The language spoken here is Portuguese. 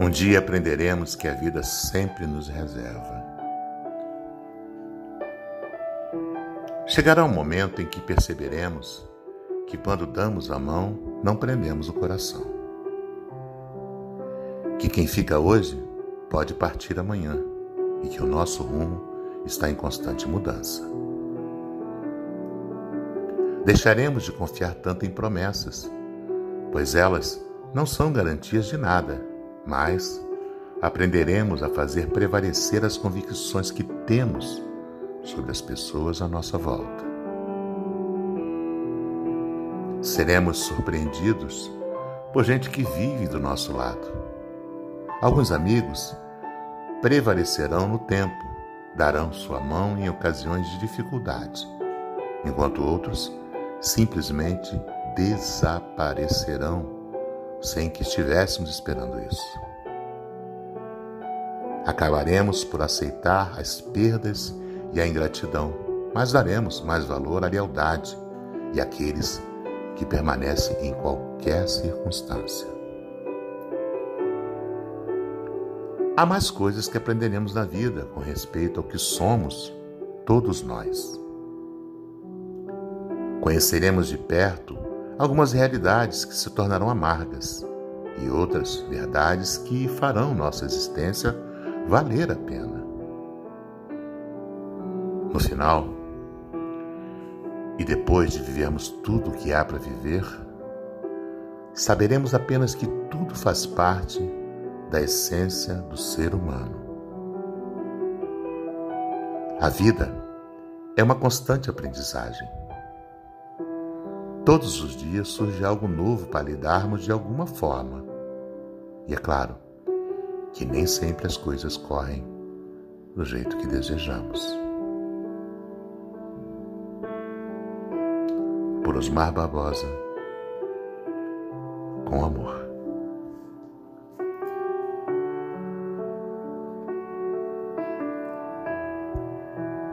Um dia aprenderemos que a vida sempre nos reserva. Chegará um momento em que perceberemos que quando damos a mão, não prendemos o coração. Que quem fica hoje pode partir amanhã e que o nosso rumo está em constante mudança. Deixaremos de confiar tanto em promessas, pois elas não são garantias de nada, mas aprenderemos a fazer prevalecer as convicções que temos sobre as pessoas à nossa volta. Seremos surpreendidos por gente que vive do nosso lado. Alguns amigos prevalecerão no tempo, darão sua mão em ocasiões de dificuldade, enquanto outros simplesmente desaparecerão sem que estivéssemos esperando isso. Acabaremos por aceitar as perdas e a ingratidão, mas daremos mais valor à lealdade e àqueles que permanecem em qualquer circunstância. Há mais coisas que aprenderemos na vida com respeito ao que somos, todos nós. Conheceremos de perto algumas realidades que se tornarão amargas e outras verdades que farão nossa existência valer a pena. No final, e depois de vivermos tudo o que há para viver, saberemos apenas que tudo faz parte da essência do ser humano. A vida é uma constante aprendizagem. Todos os dias surge algo novo para lidarmos de alguma forma. E é claro que nem sempre as coisas correm do jeito que desejamos. Por Osmar Barbosa, com amor.